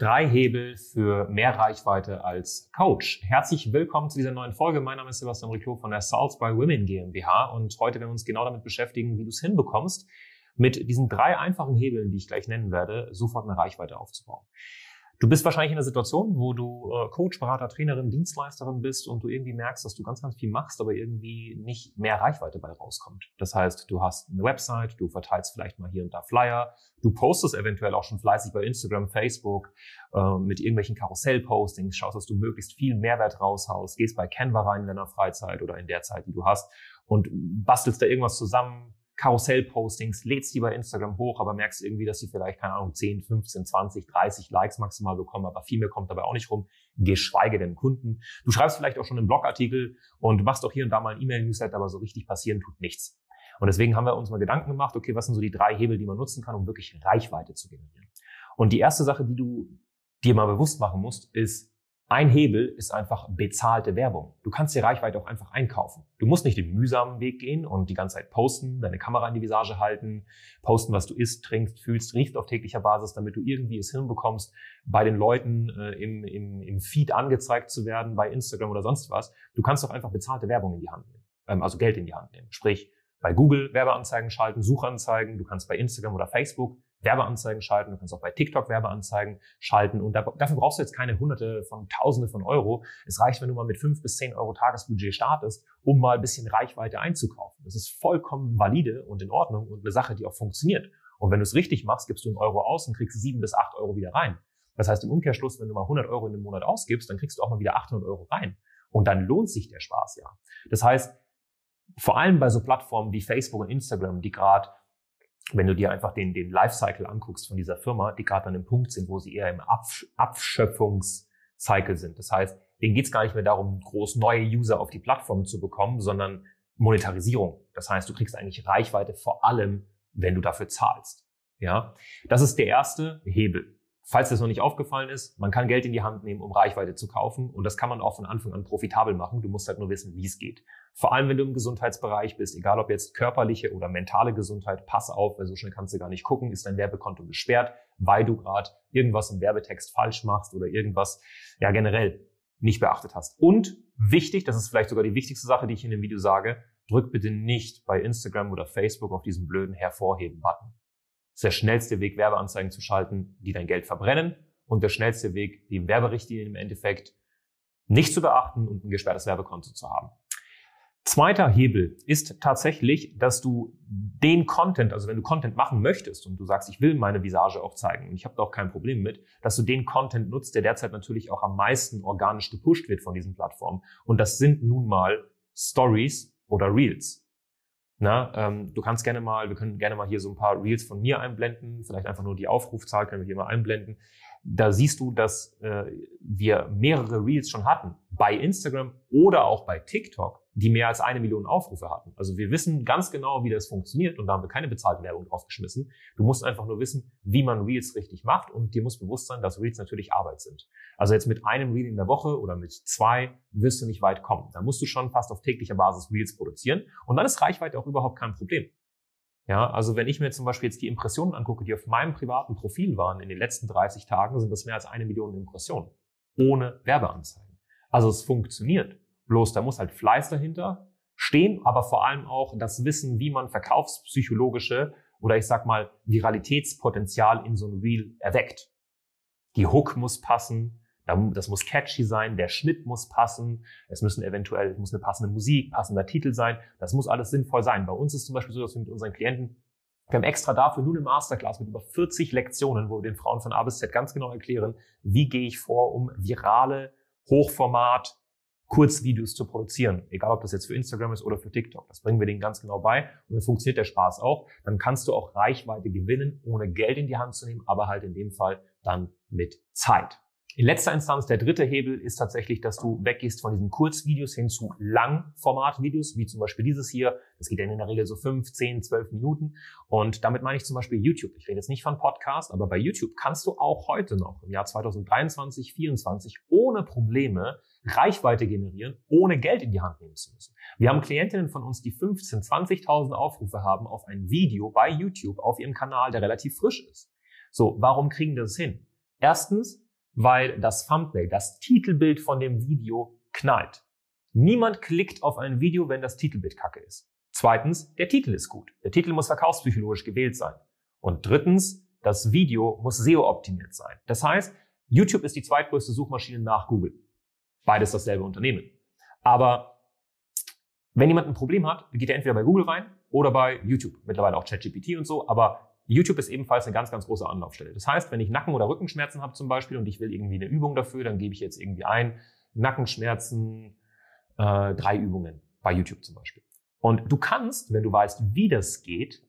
Drei Hebel für mehr Reichweite als Coach. Herzlich willkommen zu dieser neuen Folge. Mein Name ist Sebastian Riclot von der Salts by Women GmbH und heute werden wir uns genau damit beschäftigen, wie du es hinbekommst, mit diesen drei einfachen Hebeln, die ich gleich nennen werde, sofort eine Reichweite aufzubauen. Du bist wahrscheinlich in einer Situation, wo du äh, Coach, Berater, Trainerin, Dienstleisterin bist und du irgendwie merkst, dass du ganz, ganz viel machst, aber irgendwie nicht mehr Reichweite bei rauskommt. Das heißt, du hast eine Website, du verteilst vielleicht mal hier und da Flyer, du postest eventuell auch schon fleißig bei Instagram, Facebook äh, mit irgendwelchen Karussell-Postings, schaust, dass du möglichst viel Mehrwert raushaust, gehst bei Canva rein in deiner Freizeit oder in der Zeit, die du hast und bastelst da irgendwas zusammen, Karussell-Postings, lädst die bei Instagram hoch, aber merkst irgendwie, dass sie vielleicht, keine Ahnung, 10, 15, 20, 30 Likes maximal bekommen, aber viel mehr kommt dabei auch nicht rum, geschweige denn Kunden. Du schreibst vielleicht auch schon einen Blogartikel und machst auch hier und da mal ein E-Mail-Newsletter, aber so richtig passieren tut nichts. Und deswegen haben wir uns mal Gedanken gemacht, okay, was sind so die drei Hebel, die man nutzen kann, um wirklich Reichweite zu generieren? Und die erste Sache, die du dir mal bewusst machen musst, ist, ein Hebel ist einfach bezahlte Werbung. Du kannst dir Reichweite auch einfach einkaufen. Du musst nicht den mühsamen Weg gehen und die ganze Zeit posten, deine Kamera in die Visage halten, posten, was du isst, trinkst, fühlst, riechst auf täglicher Basis, damit du irgendwie es hinbekommst, bei den Leuten äh, im, im, im Feed angezeigt zu werden, bei Instagram oder sonst was. Du kannst doch einfach bezahlte Werbung in die Hand nehmen, ähm, also Geld in die Hand nehmen. Sprich, bei Google Werbeanzeigen schalten, Suchanzeigen, du kannst bei Instagram oder Facebook Werbeanzeigen schalten, du kannst auch bei TikTok Werbeanzeigen schalten und dafür brauchst du jetzt keine hunderte von tausende von Euro. Es reicht, wenn du mal mit fünf bis zehn Euro Tagesbudget startest, um mal ein bisschen Reichweite einzukaufen. Das ist vollkommen valide und in Ordnung und eine Sache, die auch funktioniert. Und wenn du es richtig machst, gibst du einen Euro aus und kriegst sieben bis acht Euro wieder rein. Das heißt im Umkehrschluss, wenn du mal 100 Euro in den Monat ausgibst, dann kriegst du auch mal wieder 800 Euro rein. Und dann lohnt sich der Spaß ja. Das heißt, vor allem bei so Plattformen wie Facebook und Instagram, die gerade wenn du dir einfach den, den Lifecycle anguckst von dieser Firma, die gerade an einem Punkt sind, wo sie eher im Absch Abschöpfungscycle sind. Das heißt, denen geht es gar nicht mehr darum, groß neue User auf die Plattform zu bekommen, sondern Monetarisierung. Das heißt, du kriegst eigentlich Reichweite vor allem, wenn du dafür zahlst. Ja, das ist der erste Hebel. Falls das noch nicht aufgefallen ist, man kann Geld in die Hand nehmen, um Reichweite zu kaufen. Und das kann man auch von Anfang an profitabel machen. Du musst halt nur wissen, wie es geht. Vor allem, wenn du im Gesundheitsbereich bist, egal ob jetzt körperliche oder mentale Gesundheit, pass auf, weil so schnell kannst du gar nicht gucken, ist dein Werbekonto gesperrt, weil du gerade irgendwas im Werbetext falsch machst oder irgendwas, ja, generell nicht beachtet hast. Und wichtig, das ist vielleicht sogar die wichtigste Sache, die ich in dem Video sage, drück bitte nicht bei Instagram oder Facebook auf diesen blöden Hervorheben-Button ist der schnellste Weg, Werbeanzeigen zu schalten, die dein Geld verbrennen und der schnellste Weg, die Werberichtlinien im Endeffekt nicht zu beachten und ein gesperrtes Werbekonto zu haben. Zweiter Hebel ist tatsächlich, dass du den Content, also wenn du Content machen möchtest und du sagst, ich will meine Visage auch zeigen und ich habe da auch kein Problem mit, dass du den Content nutzt, der derzeit natürlich auch am meisten organisch gepusht wird von diesen Plattformen. Und das sind nun mal Stories oder Reels. Na, ähm, du kannst gerne mal, wir können gerne mal hier so ein paar Reels von mir einblenden, vielleicht einfach nur die Aufrufzahl können wir hier mal einblenden. Da siehst du, dass äh, wir mehrere Reels schon hatten bei Instagram oder auch bei TikTok die mehr als eine Million Aufrufe hatten. Also wir wissen ganz genau, wie das funktioniert und da haben wir keine bezahlte Werbung draufgeschmissen. Du musst einfach nur wissen, wie man Reels richtig macht und dir muss bewusst sein, dass Reels natürlich Arbeit sind. Also jetzt mit einem Reel in der Woche oder mit zwei wirst du nicht weit kommen. Da musst du schon fast auf täglicher Basis Reels produzieren und dann ist Reichweite auch überhaupt kein Problem. Ja, also wenn ich mir zum Beispiel jetzt die Impressionen angucke, die auf meinem privaten Profil waren in den letzten 30 Tagen, sind das mehr als eine Million Impressionen. Ohne Werbeanzeigen. Also es funktioniert. Bloß da muss halt Fleiß dahinter stehen, aber vor allem auch das Wissen, wie man verkaufspsychologische oder ich sag mal Viralitätspotenzial in so ein Reel erweckt. Die Hook muss passen, das muss catchy sein, der Schnitt muss passen, es müssen eventuell, es muss eine passende Musik, passender Titel sein, das muss alles sinnvoll sein. Bei uns ist zum Beispiel so, dass wir mit unseren Klienten, wir haben extra dafür nur eine Masterclass mit über 40 Lektionen, wo wir den Frauen von A bis Z ganz genau erklären, wie gehe ich vor, um virale, Hochformat, Kurzvideos zu produzieren, egal ob das jetzt für Instagram ist oder für TikTok. Das bringen wir denen ganz genau bei und dann funktioniert der Spaß auch. Dann kannst du auch Reichweite gewinnen, ohne Geld in die Hand zu nehmen, aber halt in dem Fall dann mit Zeit. In letzter Instanz, der dritte Hebel ist tatsächlich, dass du weggehst von diesen Kurzvideos hin zu Langformatvideos, wie zum Beispiel dieses hier. Das geht dann in der Regel so 5, 10, 12 Minuten. Und damit meine ich zum Beispiel YouTube. Ich rede jetzt nicht von Podcast, aber bei YouTube kannst du auch heute noch im Jahr 2023, 2024 ohne Probleme Reichweite generieren, ohne Geld in die Hand nehmen zu müssen. Wir haben Klientinnen von uns, die 15, 20.000 Aufrufe haben auf ein Video bei YouTube auf ihrem Kanal, der relativ frisch ist. So, warum kriegen das hin? Erstens, weil das Thumbnail, das Titelbild von dem Video knallt. Niemand klickt auf ein Video, wenn das Titelbild kacke ist. Zweitens, der Titel ist gut. Der Titel muss verkaufspsychologisch gewählt sein. Und drittens, das Video muss SEO-optimiert sein. Das heißt, YouTube ist die zweitgrößte Suchmaschine nach Google. Beides dasselbe Unternehmen. Aber wenn jemand ein Problem hat, geht er entweder bei Google rein oder bei YouTube. Mittlerweile auch ChatGPT und so. Aber YouTube ist ebenfalls eine ganz, ganz große Anlaufstelle. Das heißt, wenn ich Nacken- oder Rückenschmerzen habe zum Beispiel und ich will irgendwie eine Übung dafür, dann gebe ich jetzt irgendwie ein, Nackenschmerzen, äh, drei Übungen bei YouTube zum Beispiel. Und du kannst, wenn du weißt, wie das geht,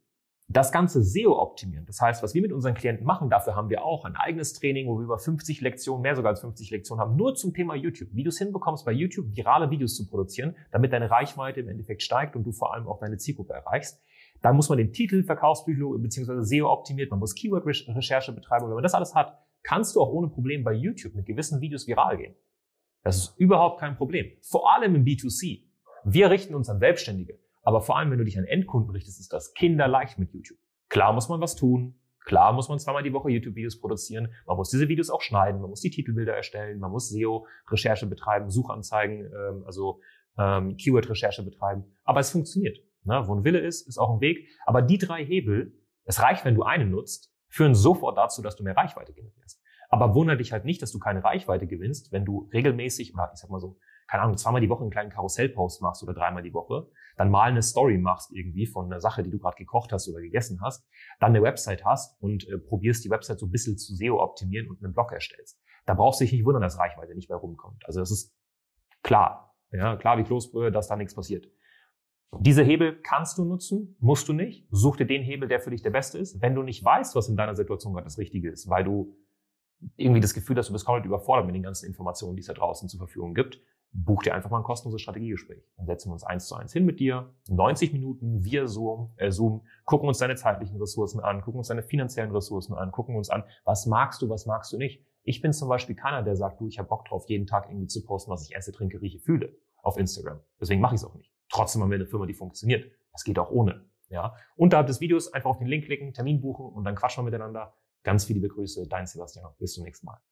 das Ganze SEO optimieren. Das heißt, was wir mit unseren Klienten machen, dafür haben wir auch ein eigenes Training, wo wir über 50 Lektionen, mehr sogar als 50 Lektionen haben, nur zum Thema YouTube. Wie du es hinbekommst, bei YouTube virale Videos zu produzieren, damit deine Reichweite im Endeffekt steigt und du vor allem auch deine Zielgruppe erreichst. Da muss man den Titel Verkaufspsychologie bzw. SEO optimiert, man muss Keyword-Recherche betreiben. Und wenn man das alles hat, kannst du auch ohne Problem bei YouTube mit gewissen Videos viral gehen. Das ist überhaupt kein Problem. Vor allem im B2C. Wir richten uns an Selbstständige. Aber vor allem, wenn du dich an Endkunden richtest, ist das kinderleicht mit YouTube. Klar muss man was tun. Klar muss man zweimal die Woche YouTube-Videos produzieren. Man muss diese Videos auch schneiden. Man muss die Titelbilder erstellen. Man muss SEO-Recherche betreiben, Suchanzeigen, ähm, also ähm, Keyword-Recherche betreiben. Aber es funktioniert. Ne? Wo ein Wille ist, ist auch ein Weg. Aber die drei Hebel, es reicht, wenn du einen nutzt, führen sofort dazu, dass du mehr Reichweite generierst. Aber wundere dich halt nicht, dass du keine Reichweite gewinnst, wenn du regelmäßig, oder ich sag mal so, keine Ahnung, zweimal die Woche einen kleinen Karussellpost machst oder dreimal die Woche, dann mal eine Story machst irgendwie von einer Sache, die du gerade gekocht hast oder gegessen hast, dann eine Website hast und äh, probierst die Website so ein bisschen zu SEO optimieren und einen Blog erstellst. Da brauchst du dich nicht wundern, dass Reichweite nicht mehr rumkommt. Also das ist klar, ja, klar wie Kloßbrühe, dass da nichts passiert. Diese Hebel kannst du nutzen, musst du nicht. Such dir den Hebel, der für dich der beste ist. Wenn du nicht weißt, was in deiner Situation gerade das Richtige ist, weil du irgendwie das Gefühl hast, du bist komplett überfordert mit den ganzen Informationen, die es da draußen zur Verfügung gibt, buch dir einfach mal ein kostenloses Strategiegespräch. Dann setzen wir uns eins zu eins hin mit dir, 90 Minuten via Zoom, äh, Zoom, gucken uns deine zeitlichen Ressourcen an, gucken uns deine finanziellen Ressourcen an, gucken uns an, was magst du, was magst du nicht. Ich bin zum Beispiel keiner, der sagt, du, ich habe Bock drauf, jeden Tag irgendwie zu posten, was ich esse, trinke, rieche, fühle auf Instagram. Deswegen mache ich es auch nicht. Trotzdem haben wir eine Firma, die funktioniert. Das geht auch ohne. Ja. Unterhalb des Videos einfach auf den Link klicken, Termin buchen und dann quatschen wir miteinander. Ganz viele Grüße, dein Sebastian. Bis zum nächsten Mal.